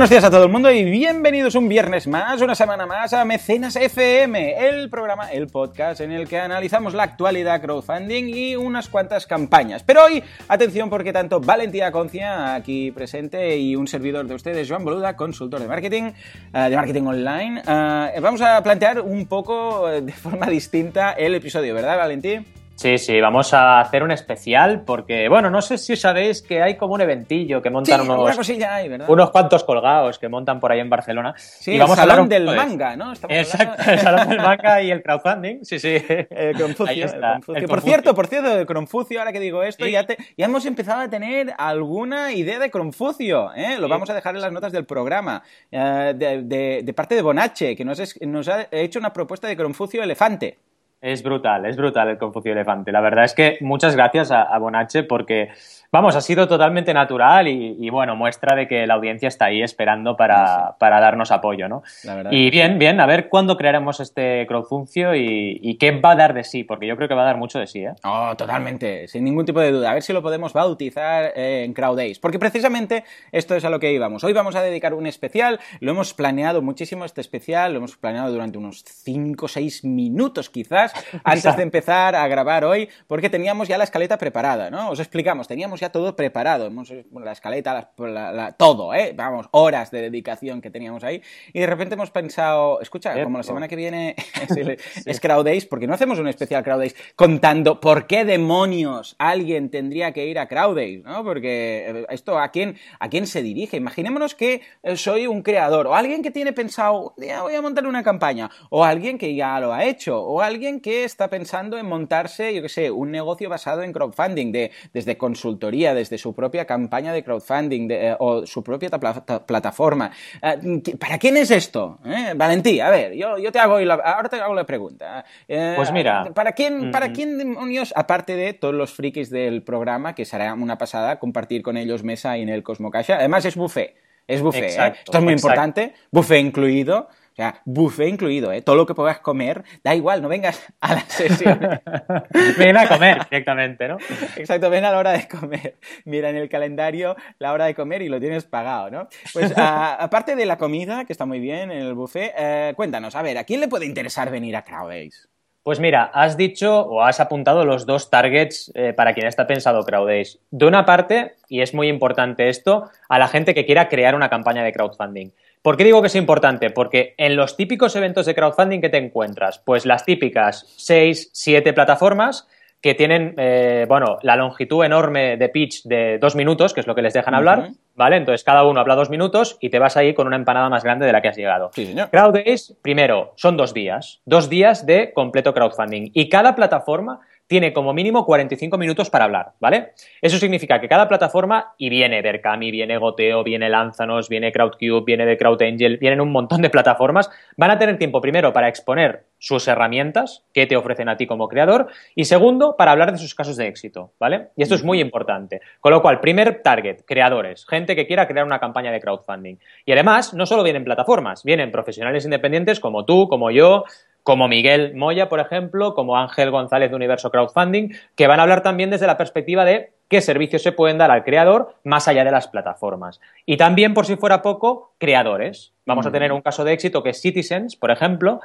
buenos días a todo el mundo y bienvenidos un viernes más, una semana más a Mecenas FM, el programa, el podcast en el que analizamos la actualidad crowdfunding y unas cuantas campañas. Pero hoy, atención porque tanto Valentía Concia, aquí presente, y un servidor de ustedes, Joan Boluda, consultor de marketing, uh, de marketing online, uh, vamos a plantear un poco de forma distinta el episodio, ¿verdad, Valentí? Sí, sí, vamos a hacer un especial porque, bueno, no sé si sabéis que hay como un eventillo que montan sí, unos, unos cuantos colgados que montan por ahí en Barcelona. Sí, y vamos el a salón del manga, ¿no? Estamos Exacto, el salón del manga y el crowdfunding, sí, sí. El Confucio, el Confucio. El por cierto, por cierto, el Confucio, ahora que digo esto, ¿Sí? ya, te, ya hemos empezado a tener alguna idea de Confucio, ¿eh? Lo vamos a dejar en las notas del programa, uh, de, de, de, parte de Bonache, que nos, es, nos ha hecho una propuesta de Confucio elefante. Es brutal, es brutal el Confucio Elefante. La verdad es que muchas gracias a, a Bonache porque, vamos, ha sido totalmente natural y, y, bueno, muestra de que la audiencia está ahí esperando para, sí. para darnos apoyo, ¿no? y bien, bien, a ver cuándo crearemos este crowdfuncio y, y, qué va a dar de sí, porque yo creo que va a dar mucho de sí, ¿eh? Oh, totalmente, sin ningún tipo de duda. A ver si lo podemos bautizar eh, en CrowdAce, porque precisamente esto es a lo que íbamos. Hoy vamos a dedicar un especial, lo hemos planeado muchísimo este especial, lo hemos planeado durante unos 5 o 6 minutos quizás, antes de empezar a grabar hoy, porque teníamos ya la escaleta preparada, ¿no? Os explicamos, teníamos ya todo preparado, hemos, la escaleta, la, la, la, todo, ¿eh? Vamos, horas de dedicación que teníamos ahí, y de repente hemos pensado, escucha, como la semana que viene es, sí. es CrowdAce, porque no hacemos un especial CrowdAce contando por qué demonios alguien tendría que ir a CrowdAce, ¿no? Porque esto, ¿a quién, a quién se dirige? Imaginémonos que soy un creador, o alguien que tiene pensado, ya voy a montar una campaña, o alguien que ya lo ha hecho, o alguien que está pensando en montarse, yo qué sé, un negocio basado en crowdfunding, de, desde consultoría, desde su propia campaña de crowdfunding de, eh, o su propia plataforma. Eh, ¿Para quién es esto? ¿Eh? Valentí, a ver, yo, yo te hago la, ahora te hago la pregunta. pues mira. ¿Para quién, ¿Para quién demonios, aparte de todos los frikis del programa, que será una pasada compartir con ellos mesa y en el Cosmocaixa? Además es buffet. Es buffet, exacto, ¿eh? Esto es muy exacto. importante. Buffet incluido. O sea, buffet incluido, ¿eh? Todo lo que puedas comer, da igual, no vengas a la sesión. ven a comer directamente, ¿no? Exacto, ven a la hora de comer. Mira en el calendario la hora de comer y lo tienes pagado, ¿no? Pues a, aparte de la comida, que está muy bien en el buffet, eh, cuéntanos, a ver, ¿a quién le puede interesar venir a CrowdAce? Pues mira, has dicho o has apuntado los dos targets eh, para quien está pensado CrowdAce. De una parte, y es muy importante esto, a la gente que quiera crear una campaña de crowdfunding. ¿Por qué digo que es importante? Porque en los típicos eventos de crowdfunding que te encuentras, pues las típicas 6, 7 plataformas que tienen, eh, bueno, la longitud enorme de pitch de dos minutos, que es lo que les dejan hablar, uh -huh. ¿vale? Entonces cada uno habla dos minutos y te vas ahí con una empanada más grande de la que has llegado. Sí, señor. CrowdAce, primero, son dos días, dos días de completo crowdfunding y cada plataforma tiene como mínimo 45 minutos para hablar, ¿vale? Eso significa que cada plataforma, y viene Berkami, viene Goteo, viene Lanzanos, viene Crowdcube, viene de CrowdAngel, vienen un montón de plataformas, van a tener tiempo primero para exponer sus herramientas que te ofrecen a ti como creador y segundo, para hablar de sus casos de éxito, ¿vale? Y esto es muy importante. Con lo cual, primer target, creadores, gente que quiera crear una campaña de crowdfunding. Y además, no solo vienen plataformas, vienen profesionales independientes como tú, como yo, como Miguel Moya, por ejemplo, como Ángel González de Universo Crowdfunding, que van a hablar también desde la perspectiva de qué servicios se pueden dar al creador más allá de las plataformas. Y también, por si fuera poco, creadores. Vamos mm. a tener un caso de éxito que es Citizens, por ejemplo,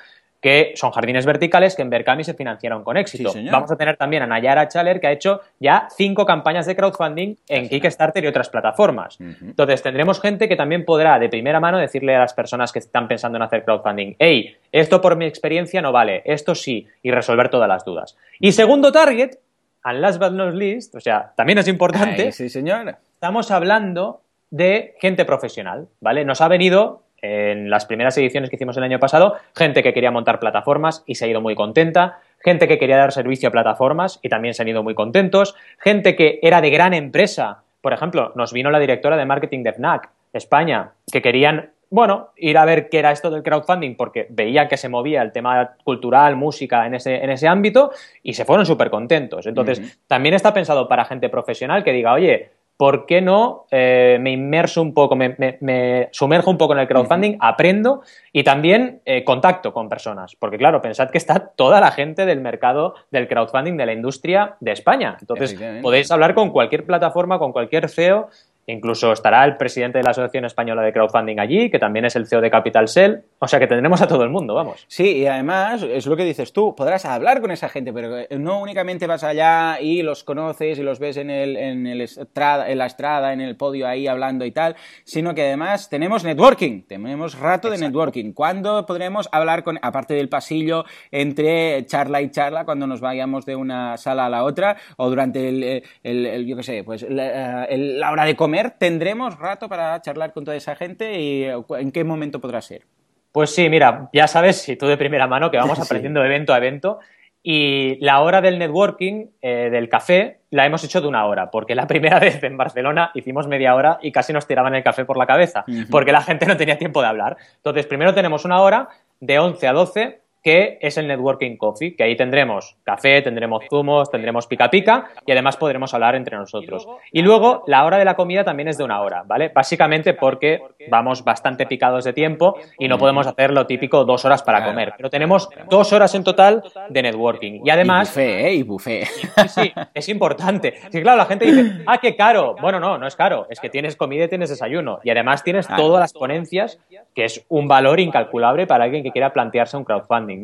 que son jardines verticales que en Berkami se financiaron con éxito. Sí, Vamos a tener también a Nayara Chaler, que ha hecho ya cinco campañas de crowdfunding en sí, Kickstarter y otras plataformas. Uh -huh. Entonces, tendremos gente que también podrá de primera mano decirle a las personas que están pensando en hacer crowdfunding, hey, esto por mi experiencia no vale, esto sí, y resolver todas las dudas. Y segundo target, and last but not least, o sea, también es importante, Ay, sí, señora. estamos hablando de gente profesional, ¿vale? Nos ha venido en las primeras ediciones que hicimos el año pasado, gente que quería montar plataformas y se ha ido muy contenta, gente que quería dar servicio a plataformas y también se han ido muy contentos, gente que era de gran empresa, por ejemplo, nos vino la directora de marketing de FNAC, España, que querían, bueno, ir a ver qué era esto del crowdfunding porque veían que se movía el tema cultural, música en ese, en ese ámbito y se fueron súper contentos. Entonces, uh -huh. también está pensado para gente profesional que diga, oye, ¿por qué no eh, me inmerso un poco, me, me, me, sumerjo un poco en el crowdfunding, uh -huh. aprendo y también eh, contacto con personas? Porque claro, pensad que está toda la gente del mercado del crowdfunding de la industria de España. Entonces, podéis hablar con cualquier plataforma, con cualquier CEO Incluso estará el presidente de la Asociación Española de Crowdfunding allí, que también es el CEO de Capital Cell. O sea que tendremos a todo el mundo, vamos. Sí, y además, es lo que dices tú, podrás hablar con esa gente, pero no únicamente vas allá y los conoces y los ves en, el, en, el estrada, en la estrada, en el podio ahí hablando y tal, sino que además tenemos networking, tenemos rato de networking. ¿Cuándo podremos hablar con, aparte del pasillo, entre charla y charla, cuando nos vayamos de una sala a la otra, o durante el, el, yo qué sé, pues la, la hora de comer? ¿Tendremos rato para charlar con toda esa gente y en qué momento podrá ser? Pues sí, mira, ya sabes, si tú de primera mano, que vamos aprendiendo evento a evento. Y la hora del networking, eh, del café, la hemos hecho de una hora, porque la primera vez en Barcelona hicimos media hora y casi nos tiraban el café por la cabeza, porque la gente no tenía tiempo de hablar. Entonces, primero tenemos una hora de 11 a 12 que es el Networking Coffee, que ahí tendremos café, tendremos zumos, tendremos pica pica y además podremos hablar entre nosotros. Y luego la hora de la comida también es de una hora, ¿vale? Básicamente porque vamos bastante picados de tiempo y no podemos hacer lo típico dos horas para comer, pero tenemos dos horas en total de networking. Y además... Y buffet, ¿eh? Y buffet. Sí, es importante. Sí, claro, la gente dice, ah, qué caro. Bueno, no, no es caro, es que tienes comida y tienes desayuno. Y además tienes todas las ponencias, que es un valor incalculable para alguien que quiera plantearse un crowdfunding.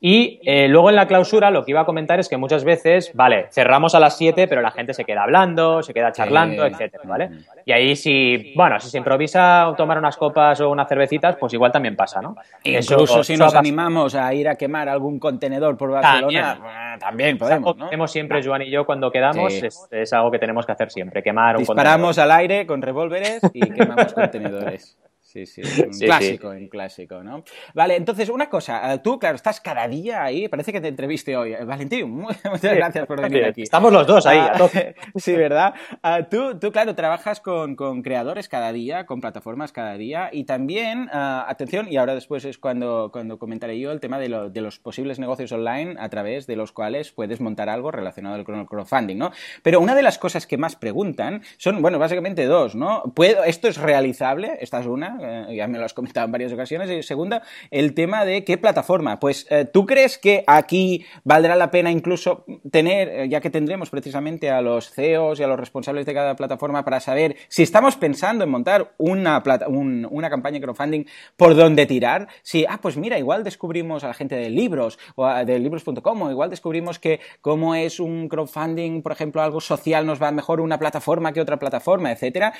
Y eh, luego en la clausura lo que iba a comentar es que muchas veces, vale, cerramos a las 7, pero la gente se queda hablando, se queda charlando, etcétera, ¿vale? Y ahí si, bueno, si se improvisa tomar unas copas o unas cervecitas, pues igual también pasa, ¿no? Incluso si nos animamos a ir a quemar algún contenedor por Barcelona, también, podemos, ¿no? Hacemos siempre, Joan y yo, cuando quedamos, es, algo que tenemos que hacer siempre, quemar un Disparamos al aire con revólveres y quemamos contenedores. Sí, sí, un clásico, un clásico, ¿no? Vale, entonces, una cosa, eh, tú, claro, estás cada día ahí, parece que te entreviste hoy. Eh, Valentín, muchas gracias por venir aquí. Estamos los dos ahí. Ah, sí, ¿verdad? Ah, tú, tú, claro, trabajas con, con, creadores cada día, con plataformas cada día, y también, ah, atención, y ahora después es cuando, cuando comentaré yo el tema de, de, los posibles negocios online a través de los cuales puedes montar algo relacionado con el crowdfunding, ¿no? Pero una de las cosas que más preguntan son, bueno, básicamente dos, ¿no? ¿Puedo, ¿Esto es realizable? Esta es una eh, ya me lo has comentado en varias ocasiones. Y segunda, el tema de qué plataforma. Pues, eh, ¿tú crees que aquí valdrá la pena incluso tener, eh, ya que tendremos precisamente a los CEOs y a los responsables de cada plataforma para saber si estamos pensando en montar una, una campaña de crowdfunding por dónde tirar? Si, ah, pues mira, igual descubrimos a la gente de libros o de libros.com igual descubrimos que como es un crowdfunding, por ejemplo, algo social, nos va mejor una plataforma que otra plataforma, etcétera.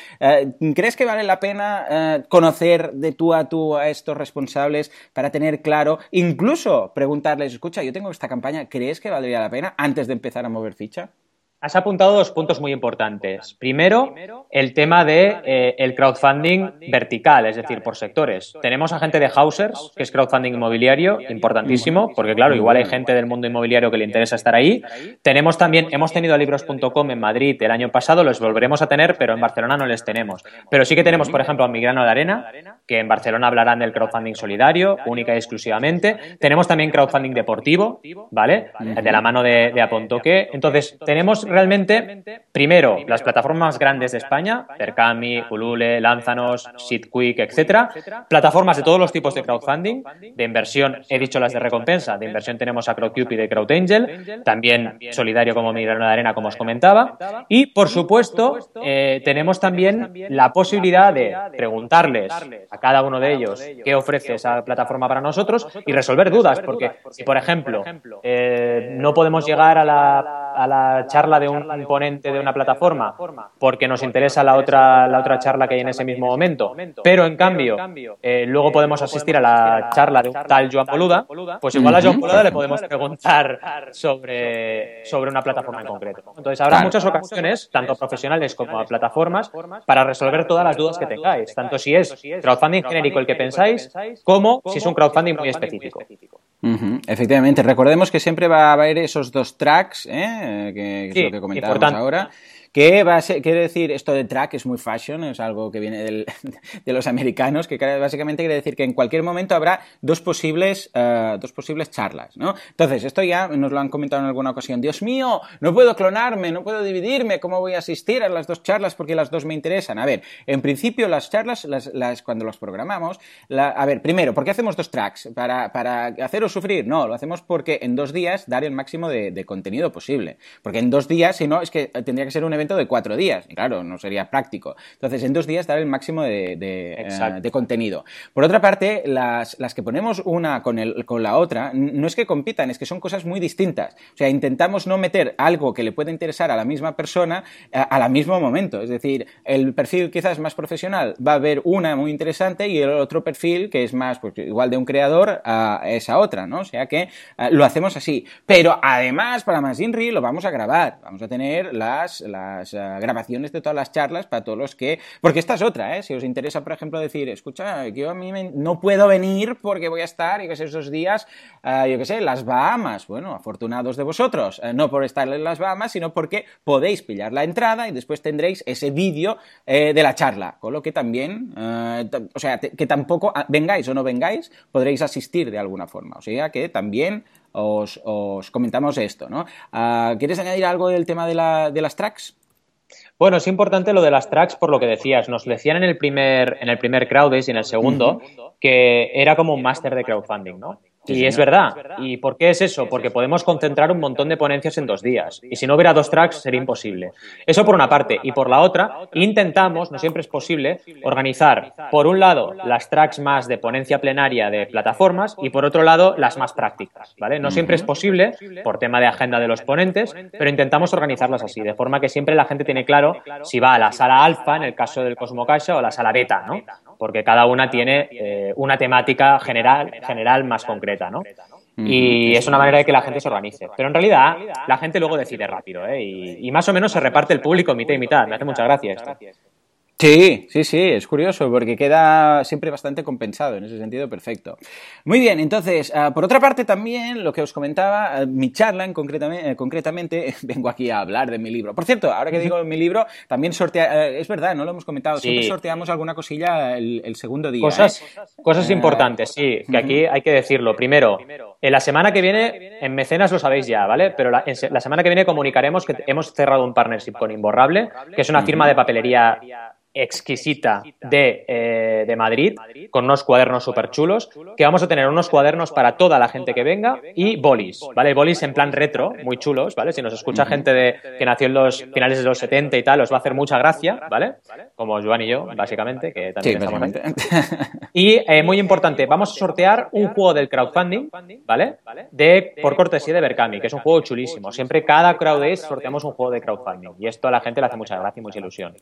¿Crees que vale la pena conocer conocer de tú a tú a estos responsables para tener claro, incluso preguntarles, escucha, yo tengo esta campaña, ¿crees que valdría la pena antes de empezar a mover ficha? Has apuntado dos puntos muy importantes. Primero, el tema de eh, el crowdfunding vertical, es decir, por sectores. Tenemos a gente de Hausers, que es crowdfunding inmobiliario, importantísimo, porque claro, igual hay gente del mundo inmobiliario que le interesa estar ahí. Tenemos también, hemos tenido a libros.com en Madrid el año pasado, los volveremos a tener, pero en Barcelona no les tenemos. Pero sí que tenemos, por ejemplo, a Migrano de Arena, que en Barcelona hablarán del crowdfunding solidario, única y exclusivamente. Tenemos también crowdfunding deportivo, ¿vale? De la mano de, de Apontoque. Entonces, tenemos realmente, primero, las plataformas grandes de España, Percami, Ulule, Lanzanos, SeedQuick, etcétera. Plataformas de todos los tipos de crowdfunding, de inversión, he dicho las de recompensa, de inversión tenemos a CrowdCupid y CrowdAngel, también solidario como Migrano de Arena, como os comentaba. Y, por supuesto, eh, tenemos también la posibilidad de preguntarles a cada uno de ellos qué ofrece esa plataforma para nosotros y resolver dudas, porque si, por ejemplo, eh, no podemos llegar a la, a la charla de un ponente de una plataforma porque nos interesa la otra, la otra charla que hay en ese mismo momento, pero en cambio eh, luego podemos asistir a la charla de un tal Joan Boluda, pues igual a Joan Boluda le podemos preguntar sobre, sobre una plataforma en concreto. Entonces habrá muchas ocasiones, tanto profesionales como a plataformas, para resolver todas las dudas que tengáis, tanto si es crowdfunding genérico el que pensáis, como si es un crowdfunding muy específico. Efectivamente, recordemos que siempre va a haber esos dos tracks, ¿eh? Que, es lo que comentábamos ahora. ¿Qué va a quiere decir esto de track es muy fashion, es algo que viene de los americanos, que básicamente quiere decir que en cualquier momento habrá dos posibles, eh, dos posibles charlas, ¿no? Entonces, esto ya nos lo han comentado en alguna ocasión. Dios mío, no puedo clonarme, no puedo dividirme, ¿cómo voy a asistir a las dos charlas porque las dos me interesan? A ver, en principio las charlas, las, cuando las programamos, a ver, primero, ¿por qué hacemos dos tracks? ¿Para, para haceros sufrir? No, lo hacemos porque en dos días dar el máximo de, de contenido posible. Porque en dos días, si no, es que tendría que ser un evento de cuatro días. Y claro, no sería práctico. Entonces, en dos días dar el máximo de, de, contenido. Por otra parte, las, las que ponemos una con, el, con la otra, no es que compitan, es que son cosas muy distintas. O sea, intentamos no meter algo que le pueda interesar a la misma persona al mismo momento. Es decir, el perfil quizás más profesional va a ver una muy interesante y el otro perfil que es más, pues igual de un creador a esa otra, ¿no? O sea que eh, lo hacemos así. Pero además, para más Inri lo vamos a grabar. Vamos a tener las, las eh, grabaciones de todas las charlas para todos los que... Porque esta es otra, ¿eh? Si os interesa, por ejemplo, decir, escucha, yo a mí no puedo venir porque voy a estar, y que sé, esos días, eh, yo qué sé, las Bahamas. Bueno, afortunados de vosotros. no por estar en las Bahamas, sino porque podéis pillar la entrada y después tendréis ese vídeo de la charla. Con lo que también, o sea, que tampoco ah, vengáis o no vengáis, podréis asistir de alguna forma. O sea que también os, comentamos esto, ¿no? Ah, ¿Quieres añadir algo del tema de, las tracks? Bueno, es importante lo de las tracks por lo que decías. Nos decían en el primer, en el primer Crowdays y en el segundo que era como un máster de crowdfunding, ¿no? Y es verdad. ¿Y por qué es eso? Porque podemos concentrar un montón de ponencias en dos días. Y si no hubiera dos tracks sería imposible. Eso por una parte. Y por la otra, intentamos, no siempre es posible, organizar, por un lado, las tracks más de ponencia plenaria de plataformas y por otro lado, las más prácticas. ¿vale? No siempre es posible por tema de agenda de los ponentes, pero intentamos organizarlas así, de forma que siempre la gente tiene claro si va a la sala alfa, en el caso del Cosmo Caixa, o a la sala beta, ¿no? Porque cada una tiene eh, una temática general, general más concreta, ¿no? Y es una manera de que la gente se organice. Pero en realidad, la gente luego decide rápido, ¿eh? Y, y más o menos se reparte el público mitad y mitad. Me hace mucha gracia esto. Sí, sí, sí, es curioso porque queda siempre bastante compensado, en ese sentido perfecto. Muy bien, entonces, ah, por otra parte también, lo que os comentaba, ah, mi charla en concretamente, eh, concretamente, vengo aquí a hablar de mi libro. Por cierto, ahora que digo mi libro, también sortea, eh, es verdad, no lo hemos comentado, siempre sorteamos alguna cosilla el, segundo día. Cosas, ¿eh? cosas importantes, sí, que aquí hay que decirlo. Primero, en la semana que viene, en Mecenas lo sabéis ya, ¿vale? Pero la, la semana que viene comunicaremos que hemos cerrado un partnership con Imborrable, que es una firma de papelería exquisita de, eh, de, Madrid, con unos cuadernos súper chulos, que vamos a tener unos cuadernos para toda la gente que venga y bolis, ¿vale? Bolis en plan retro, muy chulos, ¿vale? Si nos escucha gente de, que nació en los finales de los 70 y tal, os va a hacer mucha gracia, ¿vale? Como Joan y yo, básicamente, que también estamos Y eh, muy importante, vamos a sortear un juego del crowdfunding, ¿vale? De, por cortesía de Berkami, que es un juego chulísimo. Siempre cada crowd sorteamos un juego de crowdfunding y esto a la gente le hace mucha gracia y mucha ilusión.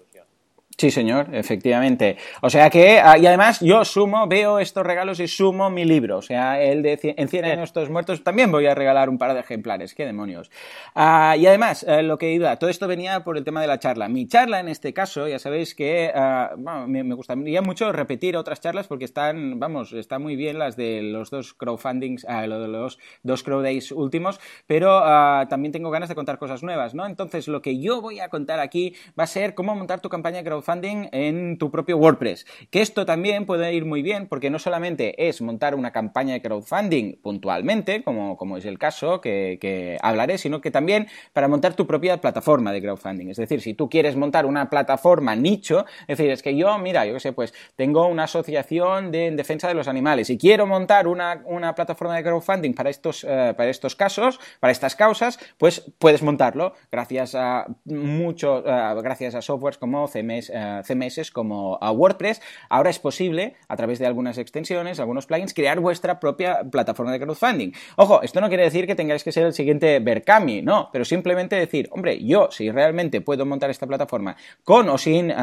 Sí, señor, efectivamente. O sea que, ah, y además yo sumo, veo estos regalos y sumo mi libro. O sea, el de En 100 años estos muertos también voy a regalar un par de ejemplares. ¡Qué demonios! Ah, y además, eh, lo que iba, todo esto venía por el tema de la charla. Mi charla, en este caso, ya sabéis que ah, me, gustaría mucho repetir otras charlas porque están, vamos, están muy bien las de los dos crowdfundings, los dos crowdays últimos, pero también tengo ganas de contar cosas nuevas, ¿no? Entonces, lo que yo voy a contar aquí va a ser cómo montar tu campaña crowdfunding en tu propio WordPress. Que esto también puede ir muy bien porque no solamente es montar una campaña de crowdfunding puntualmente, como, como es el caso que, hablaré, sino que también para montar tu propia plataforma de crowdfunding. Es decir, si tú quieres montar una plataforma nicho, es decir, es que yo, mira, yo qué sé, pues tengo una asociación de, en defensa de los animales y quiero montar una, plataforma de crowdfunding para estos, eh, para estos casos, para estas causas, pues puedes montarlo gracias a mucho, eh, gracias a softwares como CMS, CMS como a WordPress, ahora es posible, a través de algunas extensiones, algunos plugins, crear vuestra propia plataforma de crowdfunding. Ojo, esto no quiere decir que tengáis que ser el siguiente Berkami, no, pero simplemente decir, hombre, yo si realmente puedo montar esta plataforma con o sin eh,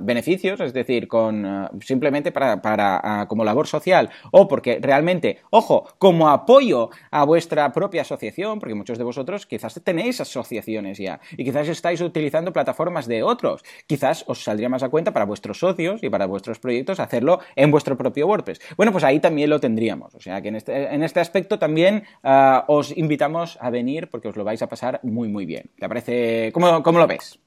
beneficios, es decir, con eh, simplemente para, como labor social o porque realmente, ojo, como apoyo a vuestra propia asociación, porque muchos de vosotros quizás tenéis asociaciones ya y quizás estáis utilizando plataformas de otros, quizás os más a cuenta para vuestros socios y para vuestros proyectos hacerlo en vuestro propio WordPress. Bueno, pues ahí también lo tendríamos. O sea que en este, en este aspecto también ah, os invitamos a venir porque os lo vais a pasar muy, muy bien. ¿Te parece? ¿Cómo, cómo lo ves?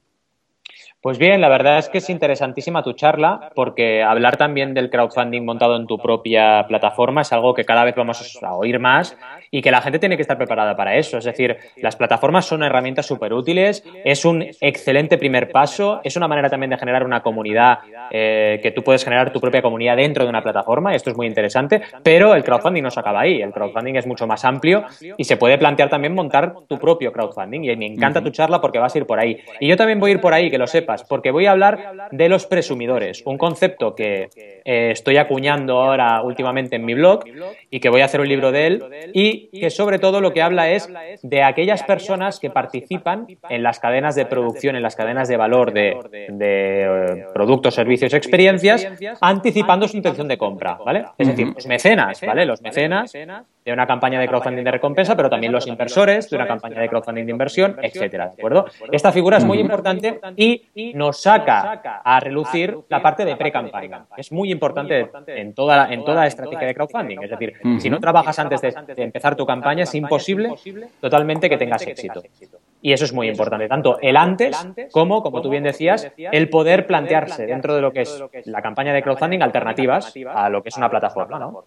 Pues bien, la verdad es que es interesantísima tu charla porque hablar también del crowdfunding montado en tu propia plataforma es algo que cada vez vamos a oír más y que la gente tiene que estar preparada para eso. Es decir, las plataformas son herramientas súper útiles, es un excelente primer paso, es una manera también de generar una comunidad, eh, que tú puedes generar tu propia comunidad dentro de una plataforma, esto es muy interesante, pero el crowdfunding no se acaba ahí, el crowdfunding es mucho más amplio y se puede plantear también montar tu propio crowdfunding y me encanta tu charla porque vas a ir por ahí. Y yo también voy a ir por ahí, que lo sepas, porque voy a hablar de los presumidores, un concepto que eh, estoy acuñando ahora últimamente en mi blog y que voy a hacer un libro de él y que sobre todo lo que habla es de aquellas personas que participan en las cadenas de producción, en las cadenas de valor de, eh, productos, servicios, experiencias, anticipando su intención de compra, ¿vale? Es decir, los mecenas, ¿vale? Los mecenas de una campaña de crowdfunding de recompensa, pero también los inversores de una campaña de crowdfunding de inversión, etcétera, ¿de acuerdo? Esta figura es muy importante y nos saca a relucir la parte de pre-campaña. Es muy importante en toda, en toda estrategia de crowdfunding. Es decir, si no trabajas antes de, empezar tu campaña, es imposible totalmente que tengas éxito. Y eso es muy importante, tanto el antes como, como tú bien decías, el poder plantearse dentro de lo que es la campaña de crowdfunding alternativas a lo que es una plataforma, ¿no?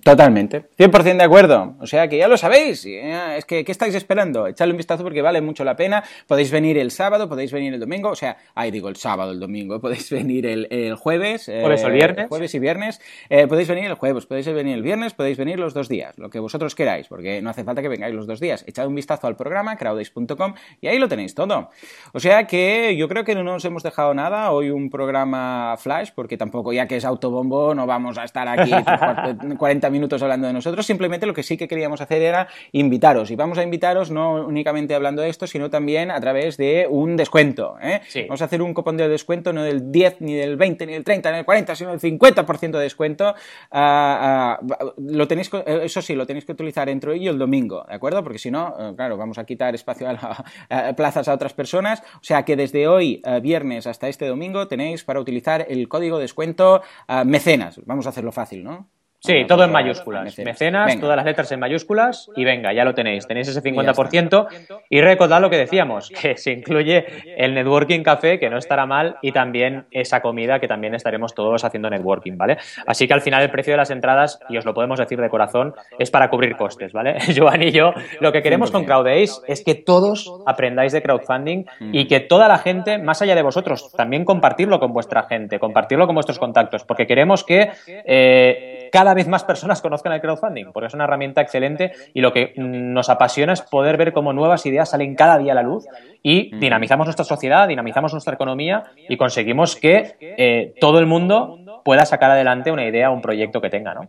Totalmente, 100% de acuerdo. O sea que ya lo sabéis. Es que, ¿qué estáis esperando? Echadle un vistazo porque vale mucho la pena. Podéis venir el sábado, podéis venir el domingo. O sea, ahí digo el sábado, el domingo. Podéis venir el, jueves. Jueves o el viernes. Jueves y viernes. Eh, podéis venir el jueves, podéis venir el viernes, podéis venir los dos días. Lo que vosotros queráis, porque no hace falta que vengáis los dos días. Echad un vistazo al programa, crowdace.com, y ahí lo tenéis todo. O sea que yo creo que no nos hemos dejado nada. Hoy un programa flash, porque tampoco, ya que es autobombo, no vamos a estar aquí 40 minutos hablando de nosotros, simplemente lo que sí que queríamos hacer era invitaros. Y vamos a invitaros no únicamente hablando de esto, sino también a través de un descuento. ¿eh? Vamos a hacer un cupón de descuento no del 10, ni del 20, ni del 30, ni del 40, sino del 50% de descuento. Lo tenéis, eso sí, lo tenéis que utilizar entre hoy y el domingo, ¿de acuerdo? Porque si no, eh, claro, vamos a quitar espacio a, plazas a otras personas. O sea que desde hoy, eh, viernes, hasta este domingo, tenéis para utilizar el código descuento mecenas. Vamos a hacerlo fácil, ¿no? Sí, todo en mayúsculas. Mecenas, todas las letras en mayúsculas y venga, ya lo tenéis. Tenéis ese 50% y recordad lo que decíamos, que se incluye el networking café, que no estará mal, y también esa comida que también estaremos todos haciendo networking, ¿vale? Así que al final el precio de las entradas, y os lo podemos decir de corazón, es para cubrir costes, ¿vale? Joan y yo, lo que queremos con CrowdAce es que todos aprendáis de crowdfunding y que toda la gente, más allá de vosotros, también compartirlo con vuestra gente, compartirlo con vuestros contactos, porque queremos que eh, cada vez más personas conozcan el crowdfunding, porque es una herramienta excelente y lo que nos apasiona es poder ver cómo nuevas ideas salen cada día a la luz y dinamizamos nuestra sociedad, dinamizamos nuestra economía y conseguimos que eh, todo el mundo pueda sacar adelante una idea o un proyecto que tenga, ¿no?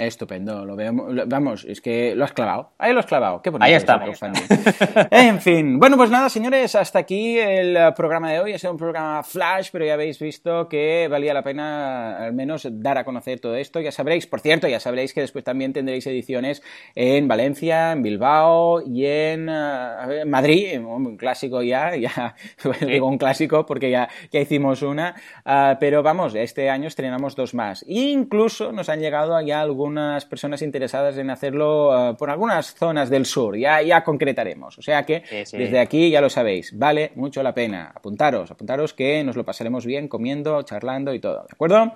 Estupendo, lo vemos. vamos, es que lo has clavado. Ahí lo has clavado. Qué Ahí está. en fin. Bueno, pues nada, señores, hasta aquí el programa de hoy. Ha sido un programa flash, pero ya habéis visto que valía la pena al menos dar a conocer todo esto. Ya sabréis, por cierto, ya sabréis que después también tendréis ediciones en Valencia, en Bilbao y en eh, Madrid. Un clásico ya, ya digo un clásico porque ya, ya hicimos una. Ah, pero vamos, este año estrenamos dos más. incluso nos han llegado ya algunos algunas personas interesadas en hacerlo eh, por algunas zonas del sur. Ya, ya concretaremos. O sea que desde aquí ya lo sabéis. Vale mucho la pena. Apuntaros, apuntaros que nos lo pasaremos bien comiendo, charlando y todo. ¿De acuerdo?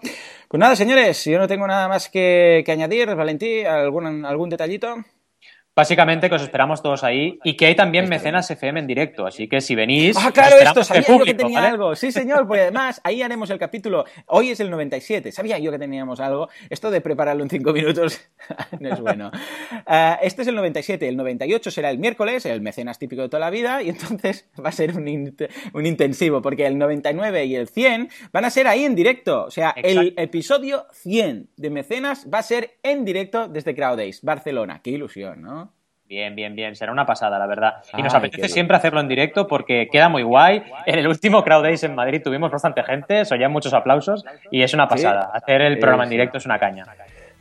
Pues nada, señores, yo no tengo nada más que, que añadir. Valentí, ¿algún, algún detallito? Básicamente que os esperamos todos ahí y que hay también mecenas FM en directo, así que si venís... Ah, claro, esto, sabía yo que tenía algo. Sí, señor, pues además ahí haremos el capítulo. Hoy es el 97, sabía yo que teníamos algo. Esto de prepararlo en cinco minutos no es bueno. Ah, este es el 97, el 98 será el miércoles, el mecenas típico de toda la vida, y entonces va a ser un, intensivo, porque el 99 y el 100 van a ser ahí en directo. O sea, el episodio 100 de mecenas va a ser en directo desde Crowdays, Barcelona. Qué ilusión, ¿no? Bien, bien, bien. Será una pasada, la verdad. Y nos apetece siempre hacerlo en directo porque queda muy guay. En el último Crowd Days en Madrid tuvimos bastante gente, se oían muchos aplausos y es una pasada. Hacer el programa en directo es una caña.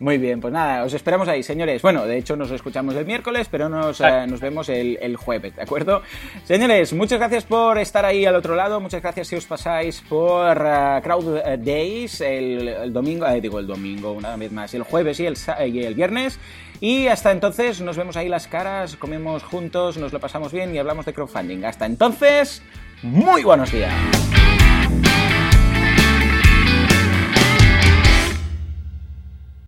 Muy bien, pues nada, os esperamos ahí, señores. Bueno, de hecho nos escuchamos el miércoles, pero nos, eh, nos vemos el, jueves, ¿de acuerdo? Señores, muchas gracias por estar ahí al otro lado. Muchas gracias si os pasáis por eh, Crowd Days el, domingo, eh, digo el domingo una vez más, el jueves y el, y el viernes. Y hasta entonces nos vemos ahí las caras, comemos juntos, nos lo pasamos bien y hablamos de crowdfunding. Hasta entonces, muy buenos días.